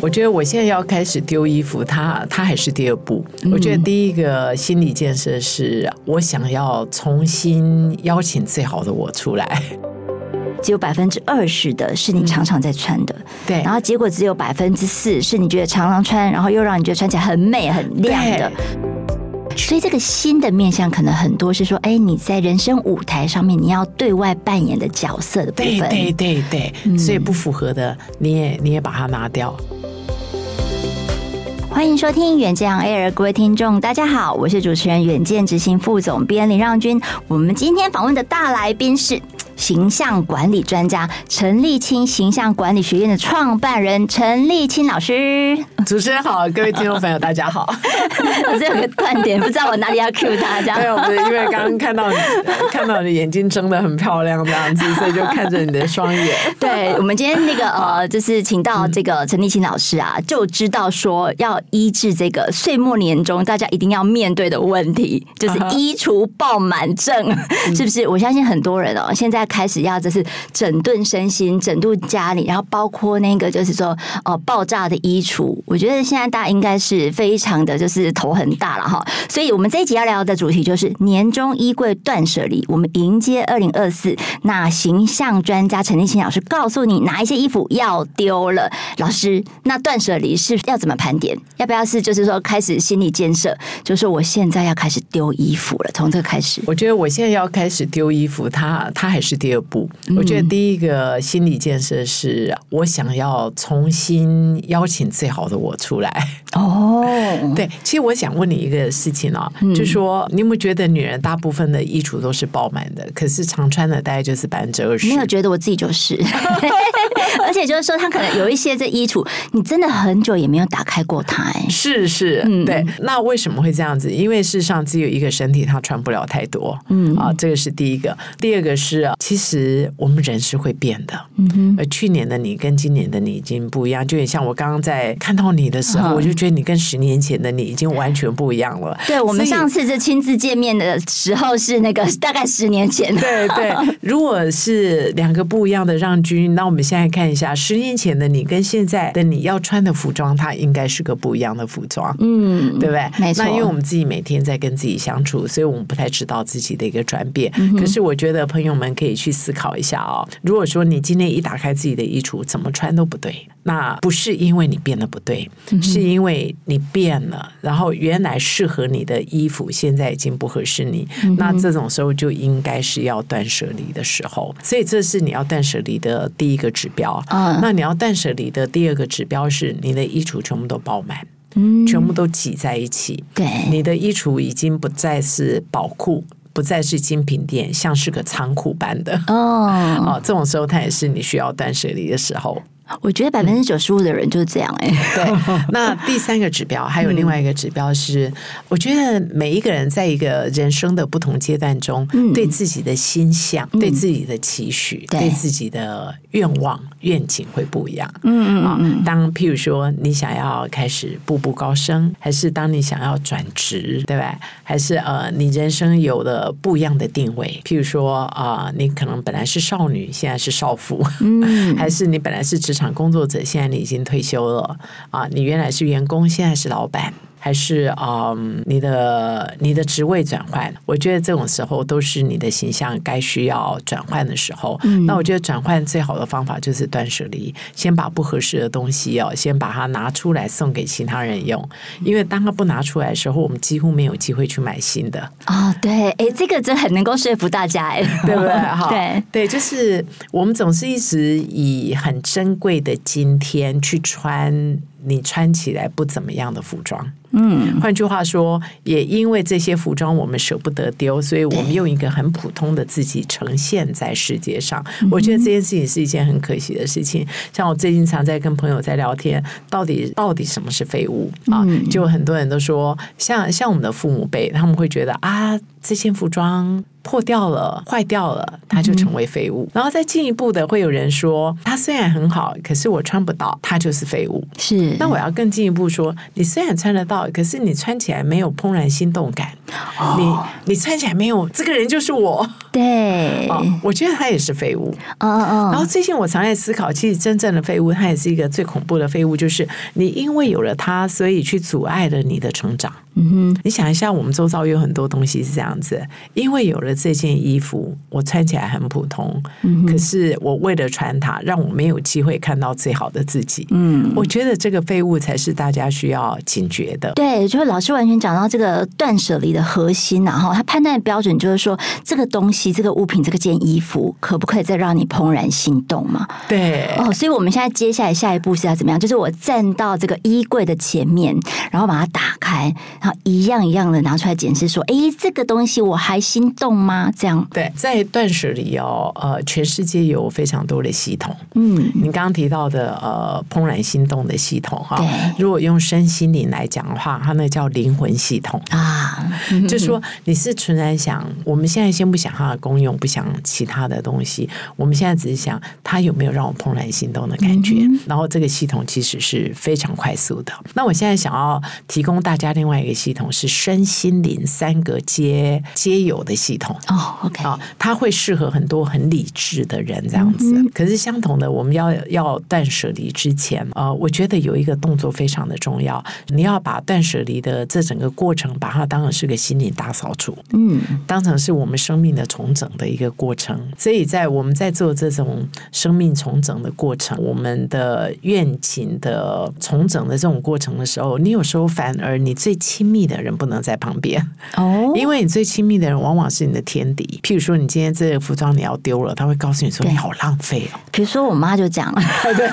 我觉得我现在要开始丢衣服，它它还是第二步。我觉得第一个心理建设是我想要重新邀请最好的我出来。只有百分之二十的是你常常在穿的，对，然后结果只有百分之四是你觉得常常穿，然后又让你觉得穿起来很美很亮的。所以这个新的面向可能很多是说，哎，你在人生舞台上面你要对外扮演的角色的部分，对对对对，所以不符合的你也你也把它拿掉。欢迎收听远见 air，各位听众，大家好，我是主持人远见执行副总编林让君。我们今天访问的大来宾是形象管理专家陈立青形象管理学院的创办人陈立青老师。主持人好，各位听众朋友，大家好。我这有个断点，不知道我哪里要 cue 大家。没有，不是因为刚刚看到你，看到你的眼睛睁得很漂亮这样子，所以就看着你的双眼。对，我们今天那个呃，就是请到这个陈立青老师啊，就知道说要。医治这个岁末年终大家一定要面对的问题，就是衣橱爆满症，是不是？我相信很多人哦，现在开始要就是整顿身心、整顿家里，然后包括那个就是说哦爆炸的衣橱，我觉得现在大家应该是非常的就是头很大了哈。所以我们这一集要聊的主题就是年终衣柜断舍离，我们迎接二零二四。那形象专家陈立青老师告诉你哪一些衣服要丢了，老师，那断舍离是要怎么盘点？要不要是就是说开始心理建设，就是我现在要开始丢衣服了，从这开始。我觉得我现在要开始丢衣服，它它还是第二步。我觉得第一个心理建设是我想要重新邀请最好的我出来。哦，对，其实我想问你一个事情啊，就是说你有没有觉得女人大部分的衣橱都是爆满的，可是常穿的大概就是百分之二十？没有觉得我自己就是，而且就是说，她可能有一些这衣橱，你真的很久也没有打开过它，哎。是是，对。那为什么会这样子？因为事实上只有一个身体，她穿不了太多。嗯啊，这个是第一个。第二个是，其实我们人是会变的。嗯哼。而去年的你跟今年的你已经不一样，就很像我刚刚在看到你的时候，我就觉得你跟十年前的你已经完全不一样了。对，我们上次这亲自见面的时候是那个 大概十年前。对对，如果是两个不一样的让君，那我们现在看一下十年前的你跟现在的你要穿的服装，它应该是个不一样的服装。嗯，对不对？没错。那因为我们自己每天在跟自己相处，所以我们不太知道自己的一个转变。嗯、可是我觉得朋友们可以去思考一下哦。如果说你今天一打开自己的衣橱，怎么穿都不对，那不是因为你变得不对，嗯、是因为你变了。然后原来适合你的衣服，现在已经不合适你。嗯、那这种时候就应该是要断舍离的时候。所以这是你要断舍离的第一个指标。嗯，那你要断舍离的第二个指标是你的衣橱全部都爆满。嗯，全部都挤在一起。对，你的衣橱已经不再是宝库，不再是精品店，像是个仓库般的。哦，哦，这种时候它也是你需要断舍离的时候。我觉得百分之九十五的人就是这样哎、欸。对，那第三个指标还有另外一个指标是，我觉得每一个人在一个人生的不同阶段中，对自己的心象、对自己的期许、对自己的愿望愿景会不一样。嗯嗯嗯。当譬如说你想要开始步步高升，还是当你想要转职，对吧？还是呃，你人生有了不一样的定位，譬如说啊、呃，你可能本来是少女，现在是少妇，嗯，还是你本来是职场。工作者，现在你已经退休了啊！你原来是员工，现在是老板。还是嗯，你的你的职位转换，我觉得这种时候都是你的形象该需要转换的时候。嗯、那我觉得转换最好的方法就是断舍离，先把不合适的东西哦，先把它拿出来送给其他人用。因为当他不拿出来的时候，我们几乎没有机会去买新的。啊、哦，对，哎，这个真很能够说服大家，哎，对不对？哈，对对，就是我们总是一直以很珍贵的今天去穿你穿起来不怎么样的服装。嗯，换句话说，也因为这些服装我们舍不得丢，所以我们用一个很普通的自己呈现在世界上。我觉得这件事情是一件很可惜的事情。像我最近常在跟朋友在聊天，到底到底什么是废物啊？就很多人都说，像像我们的父母辈，他们会觉得啊，这件服装破掉了、坏掉了，它就成为废物。嗯、然后再进一步的，会有人说，它虽然很好，可是我穿不到，它就是废物。是。那我要更进一步说，你虽然穿得到，可是你穿起来没有怦然心动感。哦、你你穿起来没有，这个人就是我。对、哦，我觉得它也是废物。嗯嗯嗯。然后最近我常在思考，其实真正的废物，它也是一个最恐怖的废物，就是你因为有了它，所以去阻碍了你的成长。嗯哼，你想一下，我们周遭有很多东西是这样子，因为有了这件衣服，我穿起来很普通，嗯、可是我为了穿它，让我没有机会看到最好的自己。嗯，我觉得这个废物才是大家需要警觉的。对，就是老师完全讲到这个断舍离的核心，然后他判断的标准就是说，这个东西、这个物品、这个件衣服，可不可以再让你怦然心动嘛？对。哦，所以我们现在接下来下一步是要怎么样？就是我站到这个衣柜的前面，然后把它打开。然后一样一样的拿出来检视，说：“哎，这个东西我还心动吗？”这样对，在断舍离哦，呃，全世界有非常多的系统。嗯，你刚刚提到的呃，怦然心动的系统哈，对，如果用身心灵来讲的话，它那叫灵魂系统啊。就说你是纯然想，我们现在先不想它的功用，不想其他的东西，我们现在只是想它有没有让我怦然心动的感觉。嗯、然后这个系统其实是非常快速的。那我现在想要提供大家另外一个系统。是身心灵三个皆皆有的系统哦，OK 啊，它会适合很多很理智的人这样子。可是相同的，我们要要断舍离之前，呃，我觉得有一个动作非常的重要，你要把断舍离的这整个过程，把它当成是个心灵大扫除，嗯，当成是我们生命的重整的一个过程。所以在我们在做这种生命重整的过程，我们的愿景的重整的这种过程的时候，你有时候反而你最亲密的。人不能在旁边哦，因为你最亲密的人往往是你的天敌。譬如说，你今天这个服装你要丢了，他会告诉你说你好浪费哦。比如说，我妈就讲了，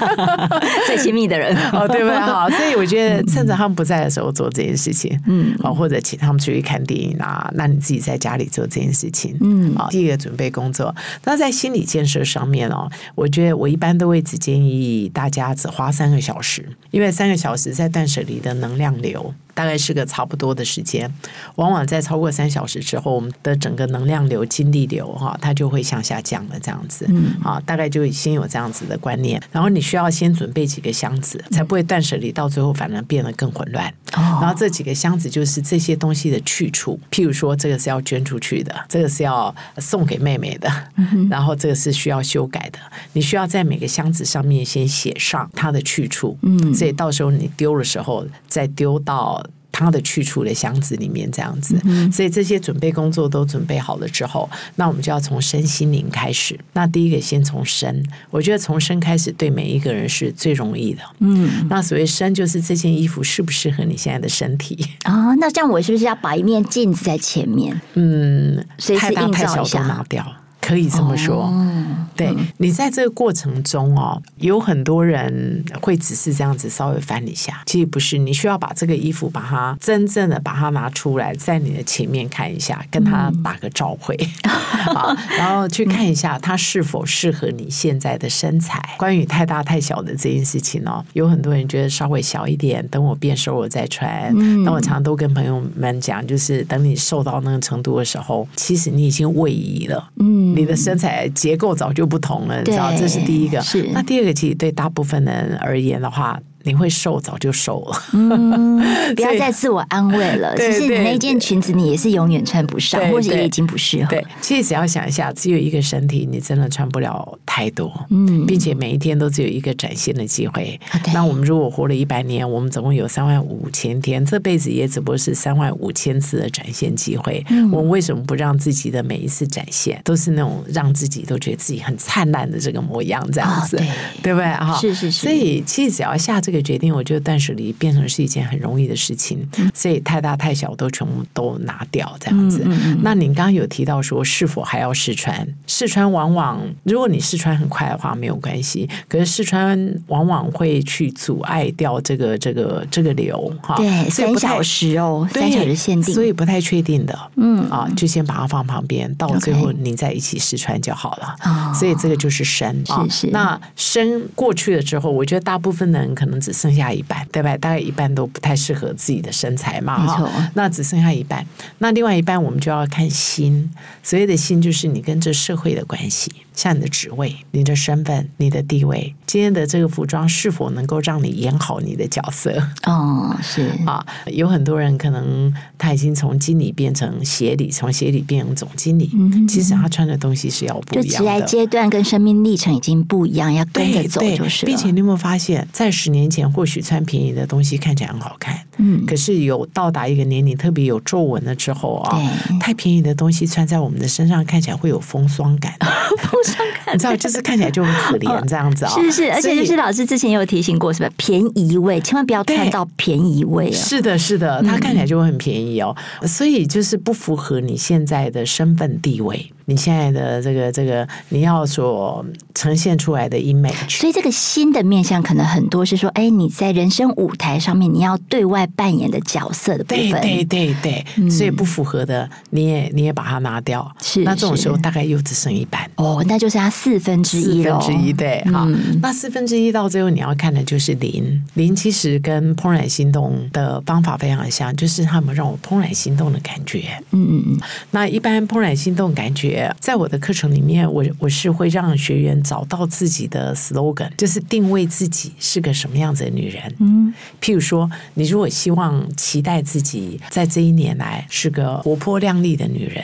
最亲密的人 哦，对不对？好，所以我觉得趁着他们不在的时候做这件事情，嗯，好，或者请他们出去看电影啊，那你自己在家里做这件事情，嗯，好，第一个准备工作。那在心理建设上面哦，我觉得我一般都会只建议大家只花三个小时，因为三个小时在断舍离的能量流。大概是个差不多的时间，往往在超过三小时之后，我们的整个能量流、精力流哈，它就会向下降了。这样子，嗯，啊，大概就先有这样子的观念。然后你需要先准备几个箱子，才不会断舍离到最后反而变得更混乱。哦，然后这几个箱子就是这些东西的去处，譬如说这个是要捐出去的，这个是要送给妹妹的，嗯，然后这个是需要修改的。你需要在每个箱子上面先写上它的去处，嗯，所以到时候你丢的时候再丢到。它的去处的箱子里面这样子，嗯，所以这些准备工作都准备好了之后，那我们就要从身心灵开始。那第一个先从身，我觉得从身开始对每一个人是最容易的。嗯，那所谓身就是这件衣服适不适合你现在的身体啊？那这样我是不是要把一面镜子在前面？嗯，太大太小都拿掉。可以这么说，哦、对、嗯、你在这个过程中哦，有很多人会只是这样子稍微翻一下，其实不是，你需要把这个衣服把它真正的把它拿出来，在你的前面看一下，跟他打个照会，好、嗯，然后去看一下它是否适合你现在的身材。关于太大太小的这件事情哦，有很多人觉得稍微小一点，等我变瘦了再穿。那我常常都跟朋友们讲，就是等你瘦到那个程度的时候，其实你已经位移了，嗯。你的身材结构早就不同了，你知道，这是第一个。是。那第二个，其实对大部分人而言的话。你会瘦，早就瘦了。嗯，不要再自我安慰了。其实你那件裙子，你也是永远穿不上，或者也已经不适合。对，其实只要想一下，只有一个身体，你真的穿不了太多。嗯，并且每一天都只有一个展现的机会。那我们如果活了一百年，我们总共有三万五千天，这辈子也只不过是三万五千次的展现机会。嗯，我们为什么不让自己的每一次展现都是那种让自己都觉得自己很灿烂的这个模样？这样子，对，对不对？哈，是是是。所以，其实只要下这个决定，我觉得。断舍离变成是一件很容易的事情，所以太大太小都全部都拿掉，这样子。那您刚刚有提到说，是否还要试穿？试穿往往，如果你试穿很快的话，没有关系。可是试穿往往会去阻碍掉这个这个这个流哈。对，三小时哦，三小时限定，所以不太确定的。嗯啊，就先把它放旁边，到最后你再一起试穿就好了。哦，所以这个就是身啊。是是。那身过去了之后，我觉得大部分的人可能能只剩下一半，对吧？大概一半都不太适合自己的身材嘛，哈。那只剩下一半，那另外一半我们就要看心。所谓的心，就是你跟这社会的关系。像你的职位、你的身份、你的地位，今天的这个服装是否能够让你演好你的角色？哦，是 啊，有很多人可能他已经从经理变成协理，从协理变成总经理，其实他穿的东西是要不一样的。就职业阶段跟生命历程已经不一样，要跟着走就是。并且你有没有发现，在十年前或许穿便宜的东西看起来很好看，嗯，可是有到达一个年龄特别有皱纹了之后啊，太便宜的东西穿在我们的身上看起来会有风霜感。你知道，就是看起来就很可怜这样子啊、哦。是是，而且就是老师之前也有提醒过，是吧？便宜位，千万不要穿到便宜味。是的，是的，它看起来就会很便宜哦，嗯、所以就是不符合你现在的身份地位。你现在的这个这个，你要所呈现出来的 image，所以这个新的面向可能很多是说，哎，你在人生舞台上面你要对外扮演的角色的部分，对对对对，嗯、所以不符合的你也你也把它拿掉，是那这种时候大概又只剩一半。哦，那就剩下四分之一了，四分之一对，好，嗯、那四分之一到最后你要看的就是零零，其实跟怦然心动的方法非常像，就是他们让我怦然心动的感觉，嗯嗯嗯，那一般怦然心动感觉。在我的课程里面，我我是会让学员找到自己的 slogan，就是定位自己是个什么样子的女人。嗯，譬如说，你如果希望期待自己在这一年来是个活泼靓丽的女人，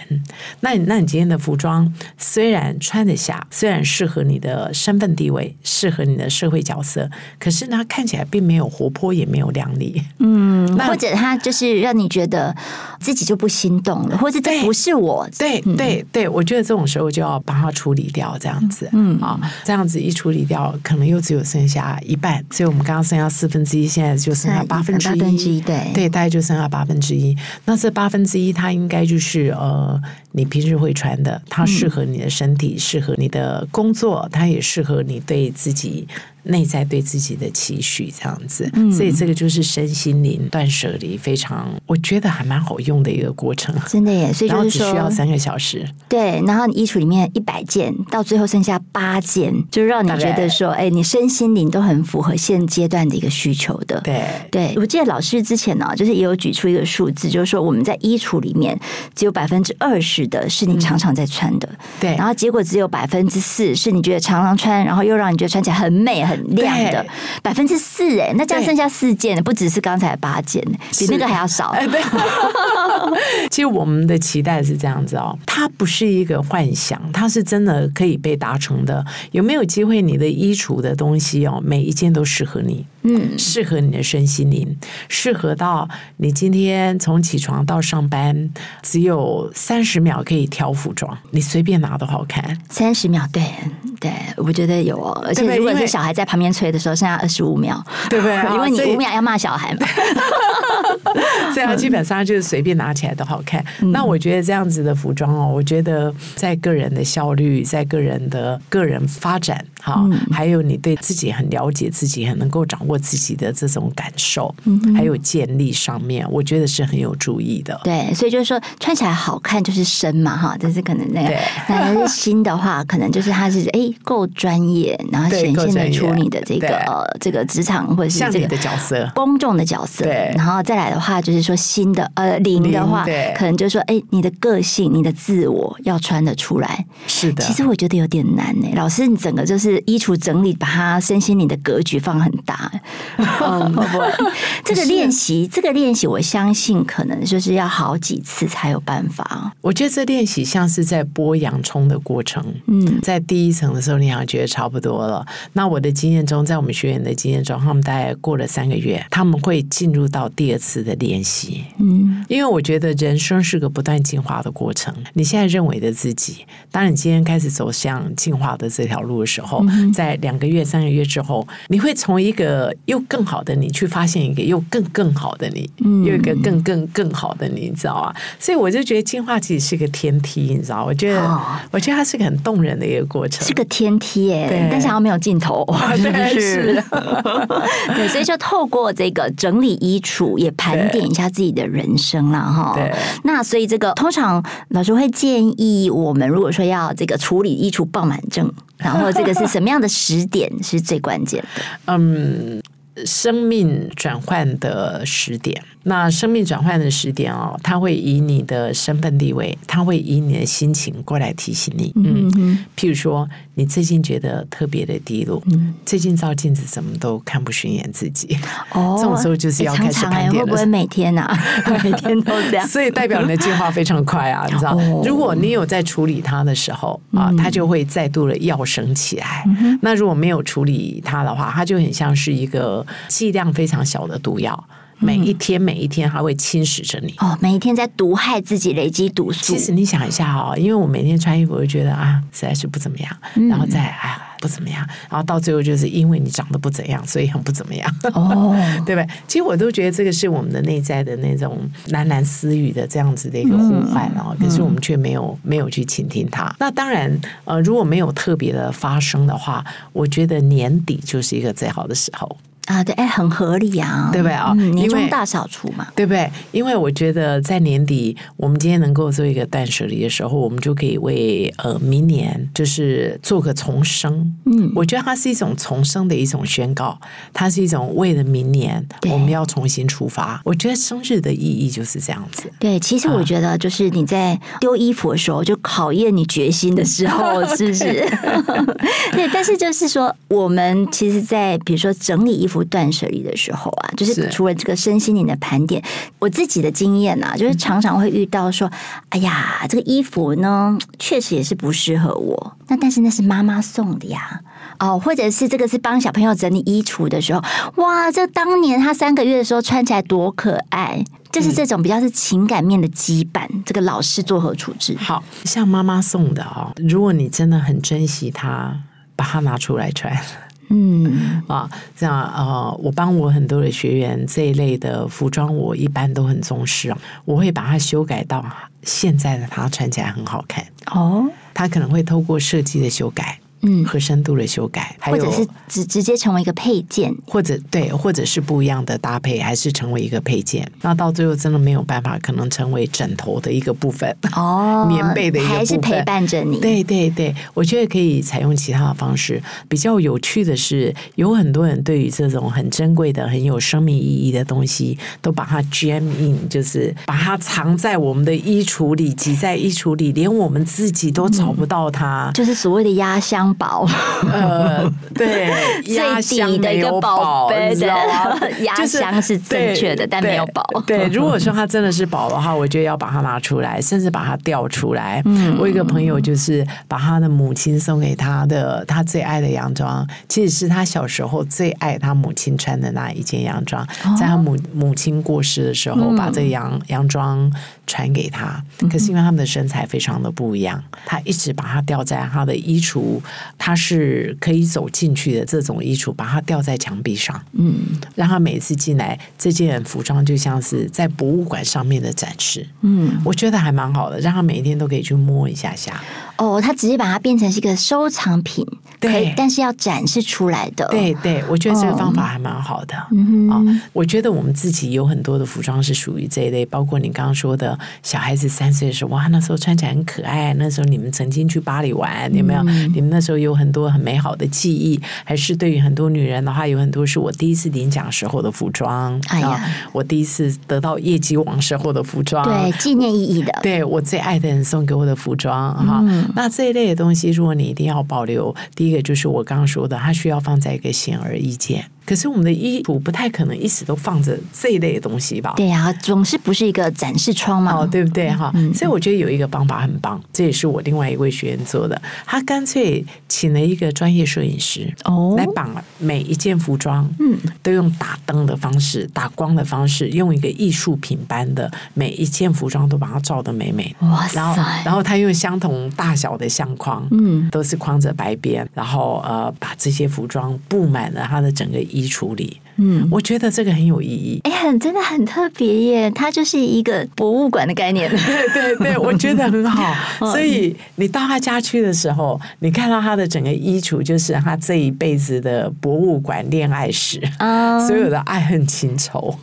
那你那你今天的服装虽然穿得下，虽然适合你的身份地位，适合你的社会角色，可是呢，看起来并没有活泼，也没有靓丽。嗯，或者他就是让你觉得自己就不心动了，或者这不是我。对对对，对，我。觉得这种时候就要把它处理掉，这样子，嗯啊，这样子一处理掉，可能又只有剩下一半，所以我们刚刚剩下四分之一，现在就剩下八分之一，对对，大概就剩下八分之一。那这八分之一，它应该就是呃，你平时会穿的，它适合你的身体，适合你的工作，它也适合你对自己。内在对自己的期许，这样子，嗯、所以这个就是身心灵断舍离，非常我觉得还蛮好用的一个过程，真的耶。所以就是只需要三个小时，对。然后你衣橱里面一百件，到最后剩下八件，就让你觉得说，哎，你身心灵都很符合现阶段的一个需求的。对，对我记得老师之前呢，就是也有举出一个数字，就是说我们在衣橱里面只有百分之二十的是你常常在穿的，对、嗯。然后结果只有百分之四是你觉得常常穿，然后又让你觉得穿起来很美很。很亮的百分之四哎，那这样剩下四件，不只是刚才八件，比那个还要少。哎，对。其实我们的期待是这样子哦，它不是一个幻想，它是真的可以被达成的。有没有机会？你的衣橱的东西哦，每一件都适合你，嗯，适合你的身心灵，适合到你今天从起床到上班只有三十秒可以挑服装，你随便拿都好看。三十秒，对对，我觉得有哦，而且如果是小孩在旁边吹的时候，剩下二十五秒，对不对？因为你五秒要骂小孩嘛，所以基本上就是随便拿起来都好看。嗯、那我觉得这样子的服装哦，我觉得在个人的效率，在个人的个人发展，哈，嗯、还有你对自己很了解，自己很能够掌握自己的这种感受，嗯、还有建立上面，我觉得是很有注意的。对，所以就是说穿起来好看就是身嘛，哈，这是可能那个。对那是心的话，可能就是他是哎够专业，然后显现得出你的这个呃这个职场或者是这个的角色，公众的角色。对，然后再来的话，就是说新的呃零的话，对可能就是说哎你的个性、你的自我要穿得出来。是的，其实我觉得有点难呢。老师，你整个就是衣橱整理，把它身心灵的格局放很大。嗯，这个练习，这个练习，我相信可能就是要好几次才有办法。我觉得这练习像是在剥洋葱的过程。嗯，在第一层的时候，你好像觉得差不多了。那我的经验中，在我们学员的经验中，他们大概过了三个月，他们会进入到第二次的练习。嗯，因为我觉得人生是个不断进化的过程。你现在认为的自己，当你今天开始走向进化的这条路的时候，在两个月、三个月之后，你会从一个又更好的你去发现一个又更更好的你，又一个更更更好的你，你知道吗？所以我就觉得进化其实是一个天梯，你知道？我觉得，我觉得它是个很动人的一个过程，是个天梯耶。对，但是它没有尽头，是不是？对，所以就透过这个整理衣橱，也盘点一下自己的人生了哈。对，那所以这个通常老师会建议我们，如果说要这个处理衣橱爆满症，然后这个是什么样的时点是最关键的？嗯。生命转换的时点。那生命转换的时点哦，它会以你的身份地位，它会以你的心情过来提醒你。嗯，嗯，譬如说，你最近觉得特别的低落，嗯，最近照镜子怎么都看不顺眼自己。哦，这种时候就是要开始盘点了。会不会每天啊？每天都这样？所以代表你的进化非常快啊，你知道？哦，如果你有在处理它的时候啊，它就会再度的要升起来。嗯，那如果没有处理它的话，它就很像是一个剂量非常小的毒药。每一天，每一天，它会侵蚀着你。哦，每一天在毒害自己，累积毒素。其实你想一下哦，因为我每天穿衣服，我就觉得啊，实在是不怎么样。嗯、然后再啊，不怎么样。然后到最后，就是因为你长得不怎样，所以很不怎么样。哦，对不对？其实我都觉得这个是我们的内在的那种喃喃私语的这样子的一个呼唤哦。嗯、可是我们却没有没有去倾听它。那当然，呃，如果没有特别的发生的话，我觉得年底就是一个最好的时候。啊，对，哎，很合理啊，对不对啊？嗯、年终大扫除嘛，对不对？因为我觉得在年底，我们今天能够做一个断舍离的时候，我们就可以为呃明年就是做个重生。嗯，我觉得它是一种重生的一种宣告，它是一种为了明年我们要重新出发。我觉得生日的意义就是这样子。对，其实我觉得就是你在丢衣服的时候，就考验你决心的时候，是不是？对，但是就是说，我们其实，在比如说整理衣服。不断舍离的时候啊，就是除了这个身心灵的盘点，我自己的经验啊，就是常常会遇到说，哎呀，这个衣服呢，确实也是不适合我。那但是那是妈妈送的呀，哦，或者是这个是帮小朋友整理衣橱的时候，哇，这当年他三个月的时候穿起来多可爱，就是这种比较是情感面的羁绊，这个老师作何处置？好像妈妈送的哦，如果你真的很珍惜它，把它拿出来穿。嗯啊，这样呃，我帮我很多的学员这一类的服装，我一般都很重视，我会把它修改到现在的它穿起来很好看哦。他可能会透过设计的修改。嗯，和深度的修改，或者是直直接成为一个配件，或者对，或者是不一样的搭配，还是成为一个配件。那到最后真的没有办法，可能成为枕头的一个部分哦，棉被的一个部分，还是陪伴着你。对对对，我觉得可以采用其他的方式。比较有趣的是，有很多人对于这种很珍贵的、很有生命意义的东西，都把它 jam in，就是把它藏在我们的衣橱里，挤在衣橱里，连我们自己都找不到它，嗯、就是所谓的压箱。宝，呃，对，压箱的一个宝贝，你知道吗？压箱是正确的，但没有宝。对，如果说它真的是宝的话，我觉得要把它拿出来，甚至把它调出来。嗯，我有一个朋友就是把他的母亲送给他的他最爱的洋装，其实是他小时候最爱他母亲穿的那一件洋装，在他母母亲过世的时候，把这个洋洋装传给他。可是因为他们的身材非常的不一样，他一直把它吊在他的衣橱。他是可以走进去的这种衣橱，把它吊在墙壁上，嗯，让他每次进来，这件服装就像是在博物馆上面的展示，嗯，我觉得还蛮好的，让他每一天都可以去摸一下下。哦，他直接把它变成是一个收藏品，对，可以，但是要展示出来的。对对，我觉得这个方法还蛮好的。嗯啊、哦，我觉得我们自己有很多的服装是属于这一类，包括你刚刚说的小孩子三岁的时候，哇，那时候穿起来很可爱。那时候你们曾经去巴黎玩，有没有？嗯、你们那时候有很多很美好的记忆，还是对于很多女人的话，有很多是我第一次领奖时候的服装。哎呀，我第一次得到业绩王时候的服装，对，纪念意义的。对，我最爱的人送给我的服装，哈、嗯。那这一类的东西，如果你一定要保留，第一个就是我刚刚说的，它需要放在一个显而易见。可是我们的衣橱不太可能一直都放着这一类的东西吧？对呀、啊，总是不是一个展示窗嘛？哦，对不对哈？嗯、所以我觉得有一个方法很棒，这也是我另外一位学员做的。他干脆请了一个专业摄影师哦，来绑每一件服装，嗯，都用打灯的方式、打光的方式，用一个艺术品般的每一件服装都把它照得美美。哇塞！然后，然后他用相同大小的相框，嗯，都是框着白边，然后呃，把这些服装布满了他的整个。衣橱里，嗯，我觉得这个很有意义，哎、欸，很真的很特别耶，它就是一个博物馆的概念，对对对，我觉得很好。所以你到他家去的时候，你看到他的整个衣橱，就是他这一辈子的博物馆恋爱史啊，所有的爱恨情仇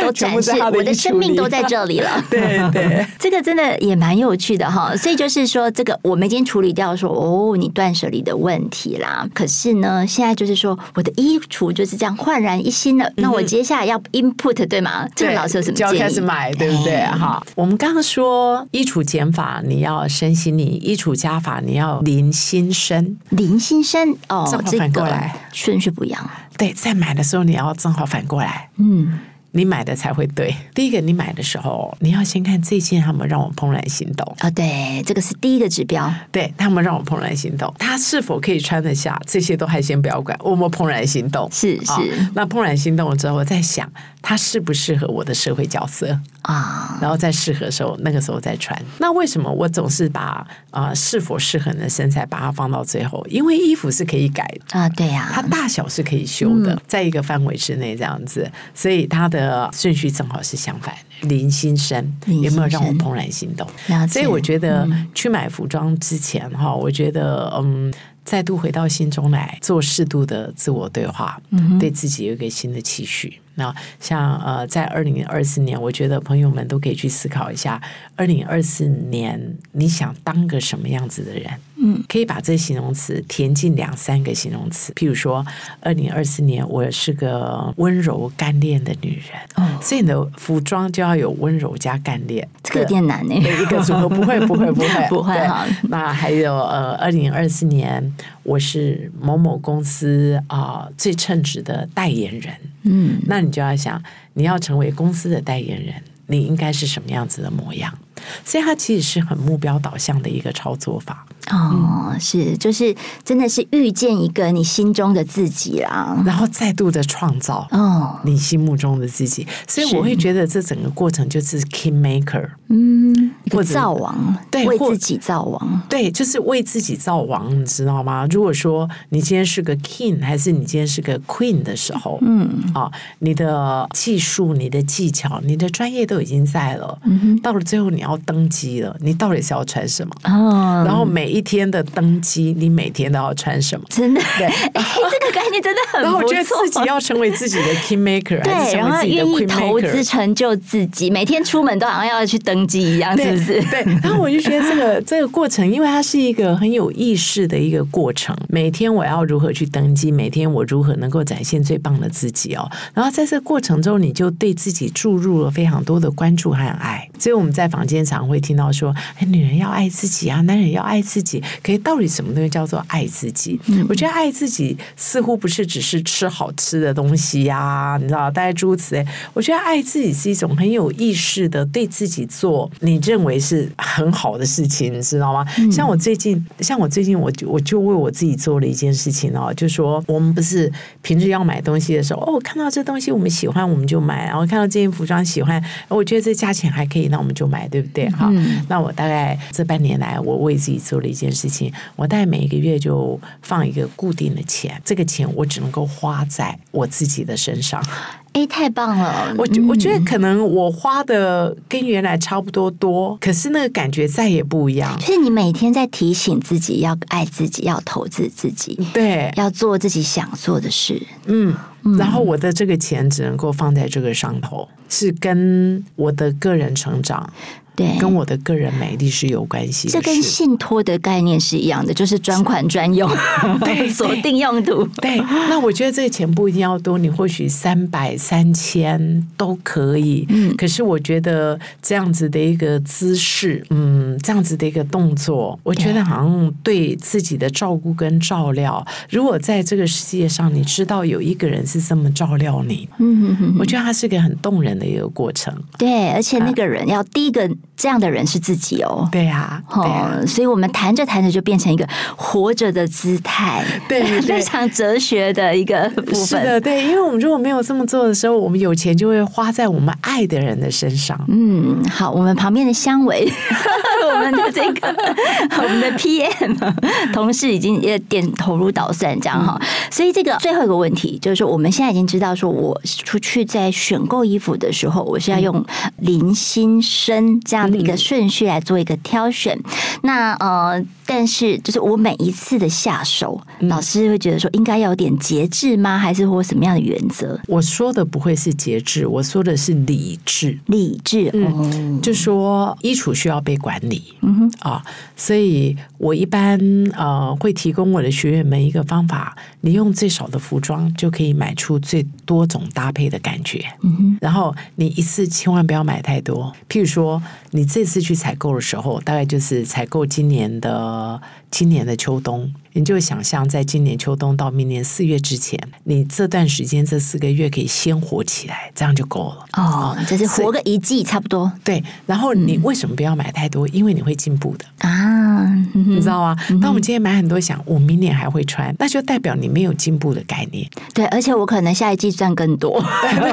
都展示，我的生命都在这里了。对对，这个真的也蛮有趣的哈。所以就是说，这个我们已经处理掉说哦，你断舍离的问题啦。可是呢，现在就是说，我的衣橱。就是这样焕然一新了。那我接下来要 input 对吗？这个老师有什么建议？就要开始买，对不对？哈，我们刚刚说衣橱减法，你要身心灵；衣橱加法，你要零心身。零心身哦，正好反过来，顺序不一样。对，在买的时候你要正好反过来。嗯。你买的才会对。第一个，你买的时候，你要先看这件他们让我怦然心动啊、哦！对，这个是第一个指标。对，他们让我怦然心动，他是否可以穿得下？这些都还先不要管，我们怦然心动是是、哦。那怦然心动了之后，我再想他适不适合我的社会角色啊？然后在适合的时候，那个时候再穿。那为什么我总是把啊、呃、是否适合你的身材把它放到最后？因为衣服是可以改的啊，对呀、啊，它大小是可以修的，嗯、在一个范围之内这样子，所以它的。呃，顺序正好是相反，林心生有没有让我怦然心动？所以我觉得去买服装之前哈、嗯，我觉得嗯，再度回到心中来做适度的自我对话，嗯，对自己有一个新的期许。那像呃，在二零二四年，我觉得朋友们都可以去思考一下，二零二四年你想当个什么样子的人？嗯，可以把这形容词填进两三个形容词，譬如说，二零二四年我是个温柔干练的女人，哦，所以你的服装就要有温柔加干练，这个有点难呢。一个组合不会不会不会 不会哈。那还有呃，二零二四年我是某某公司啊、呃、最称职的代言人，嗯，那你就要想，你要成为公司的代言人，你应该是什么样子的模样？所以它其实是很目标导向的一个操作法。哦、嗯，是，就是真的是遇见一个你心中的自己啦，然后再度的创造哦，你心目中的自己。所以我会觉得这整个过程就是 king maker，嗯，一个造王，对，为自己造王，对，就是为自己造王，你知道吗？如果说你今天是个 king，还是你今天是个 queen 的时候，嗯，啊，你的技术、你的技巧、你的专业都已经在了，嗯，到了最后你要登基了，你到底是要穿什么？哦，然后每一天的登基，你每天都要穿什么？真的，对，欸、这个概念真的很不错。然后我觉得自己要成为自己的 king maker，对，然后愿意投资成就自己，每天出门都好像要去登基一样，是不是？对。对，然后我就觉得这个 这个过程，因为它是一个很有意识的一个过程。每天我要如何去登机？每天我如何能够展现最棒的自己哦？然后在这个过程中，你就对自己注入了非常多的关注和爱。所以我们在房间常会听到说：“哎，女人要爱自己啊，男人要爱自己。”可以，到底什么东西叫做爱自己？嗯，我觉得爱自己似乎不是只是吃好吃的东西呀，啊，你知道，大概诸如此类。我觉得爱自己是一种很有意识的对自己做你认为是很好的事情，你知道吗？嗯，像我最近，像我最近，我就我就为我自己做了一件事情哦，就说我们不是平时要买东西的时候，哦，看到这东西我们喜欢，我们就买；然后看到这件服装喜欢，我觉得这价钱还可以，那我们就买，对不对？哈，嗯，那我大概这半年来，我为自己做了一件。件事情，我大概每一个月就放一个固定的钱，这个钱我只能够花在我自己的身上。哎，太棒了！我我觉得可能我花的跟原来差不多多，可是那个感觉再也不一样。就是你每天在提醒自己要爱自己，要投资自己，对，要做自己想做的事。嗯，然后我的这个钱只能够放在这个上头，是跟我的个人成长。对，跟我的个人美丽是有关系的。这跟信托的概念是一样的，就是专款专用，对，锁定用途。对，那我觉得这个钱不一定要多，你或许三百、三千都可以。嗯，可是我觉得这样子的一个姿势，嗯，这样子的一个动作，我觉得好像对自己的照顾跟照料，如果在这个世界上，你知道有一个人是这么照料你，嗯哼哼，我觉得它是一个很动人的一个过程。对，而且那个人要第一个。这样的人是自己哦，对呀、啊，对啊、哦，所以我们谈着谈着就变成一个活着的姿态，对，对，非常哲学的一个部分。是的，对，因为我们如果没有这么做的时候，我们有钱就会花在我们爱的人的身上。嗯，好，我们旁边的香维，我们的这个 我们的 PM 同事已经也点头如捣蒜这样哈、嗯。所以这个最后一个问题就是说，我们现在已经知道，说我出去在选购衣服的时候，我是要用零心身这样的。一个顺序来做一个挑选，那呃，但是就是我每一次的下手，老师会觉得说应该要有点节制吗？还是或什么样的原则？我说的不会是节制，我说的是理智。理智，嗯，就说衣橱需要被管理，嗯哼啊，所以我一般呃会提供我的学员们一个方法，你用最少的服装就可以买出最多种搭配的感觉。嗯哼，然后你一次千万不要买太多。譬如说，你这次去采购的时候，大概就是采购今年的今年的秋冬。你就想象，在今年秋冬到明年四月之前，你这段时间这四个月可以鲜活起来，这样就够了。哦，就是活个一季差不多。对，然后你为什么不要买太多？因为你会进步的啊，你知道吗？当我们今天买很多，想我明年还会穿，那就代表你没有进步的概念。对，而且我可能下一季赚更多，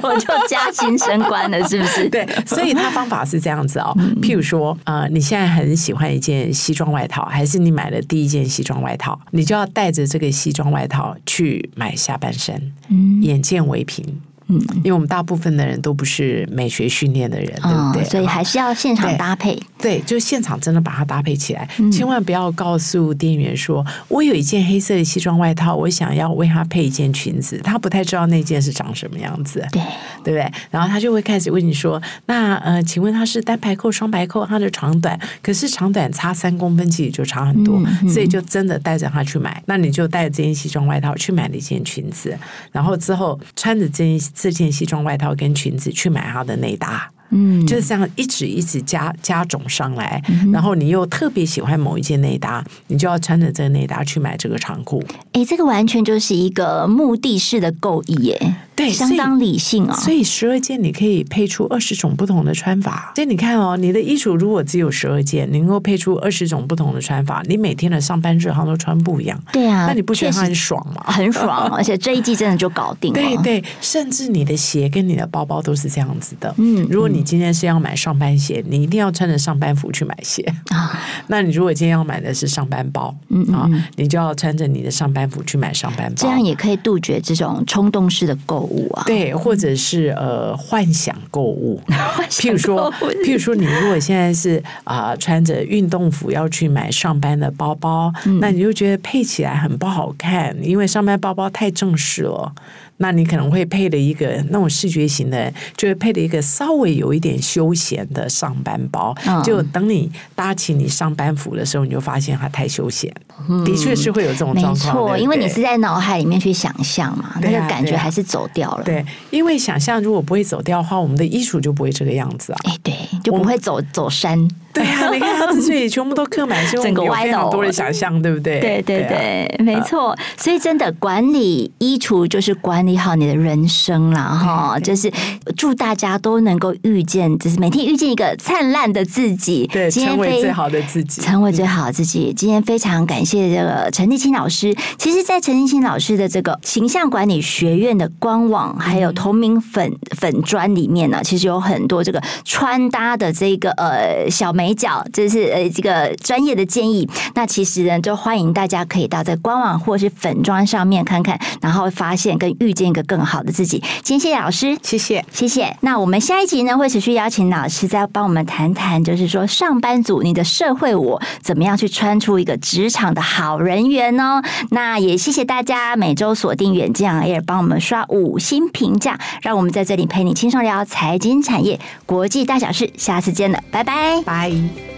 我就加薪升官了，是不是？对，所以他方法是这样子哦。譬如说，呃，你现在很喜欢一件西装外套，还是你买了第一件西装外套？你就要带着这个西装外套去买下半身，嗯，眼见为凭。嗯，因为我们大部分的人都不是美学训练的人，对不对？所以还是要现场搭配。对，就现场真的把它搭配起来，千万不要告诉店员说：“我有一件黑色的西装外套，我想要为它配一件裙子。”他不太知道那件是长什么样子，对，对不对？然后他就会开始问你说：“那呃，请问它是单排扣、双排扣，它的长短？可是长短差三公分，其实就差很多，所以就真的带着他去买。那你就带着这件西装外套去买了一件裙子，然后之后穿着这件。这件西装外套跟裙子去买它的内搭，嗯，就是这样一直一直加加种上来，嗯、然后你又特别喜欢某一件内搭，你就要穿着这个内搭去买这个长裤。哎，这个完全就是一个目的式的购意耶。对，相当理性啊、哦。所以十二件你可以配出二十种不同的穿法。所以你看哦，你的衣橱如果只有十二件，你能够配出二十种不同的穿法，你每天的上班日常都穿不一样。对啊，那你不觉得很爽吗？很爽，而且这一季真的就搞定了。对对，甚至你的鞋跟你的包包都是这样子的。嗯，如果你今天是要买上班鞋，你一定要穿着上班服去买鞋啊。那你如果今天要买的是上班包，嗯啊，你就要穿着你的上班服去买上班包。这样也可以杜绝这种冲动式的购物啊。对。或者是呃 幻想购物，譬如说，譬如说，你如果现在是啊、呃、穿着运动服要去买上班的包包，嗯、那你就觉得配起来很不好看，因为上班包包太正式了。那你可能会配了一个那种视觉型的，就会配了一个稍微有一点休闲的上班包。嗯、就等你搭起你上班服的时候，你就发现它太休闲。嗯、的确是会有这种状况，没错，因为你是在脑海里面去想象嘛，那个感觉还是走掉了。对，因为想象如果不会走掉的话，我们的艺术就不会这个样子啊。哎，对，就不会走走山。对啊，你看他之所以全部都刻满，是整个歪了，多的想象，对不对？对对对，没错。所以真的管理衣橱就是管理好你的人生了哈。就是祝大家都能够遇见，就是每天遇见一个灿烂的自己，对，成为最好的自己，成为最好的自己。今天非常感谢这个陈立青老师。其实，在陈立青老师的这个形象管理学院的官网还有同名粉粉砖里面呢，其实有很多这个穿搭的这个呃小。美角，这是呃这个专业的建议。那其实呢，就欢迎大家可以到在官网或是粉妆上面看看，然后发现跟遇见一个更好的自己。今天谢谢老师，谢谢谢谢。那我们下一集呢，会持续邀请老师再帮我们谈谈，就是说上班族你的社会我怎么样去穿出一个职场的好人缘哦？那也谢谢大家每周锁定远见 Air 帮我们刷五星评价，让我们在这里陪你轻松聊财经产业国际大小事。下次见了，拜拜，拜。Bye.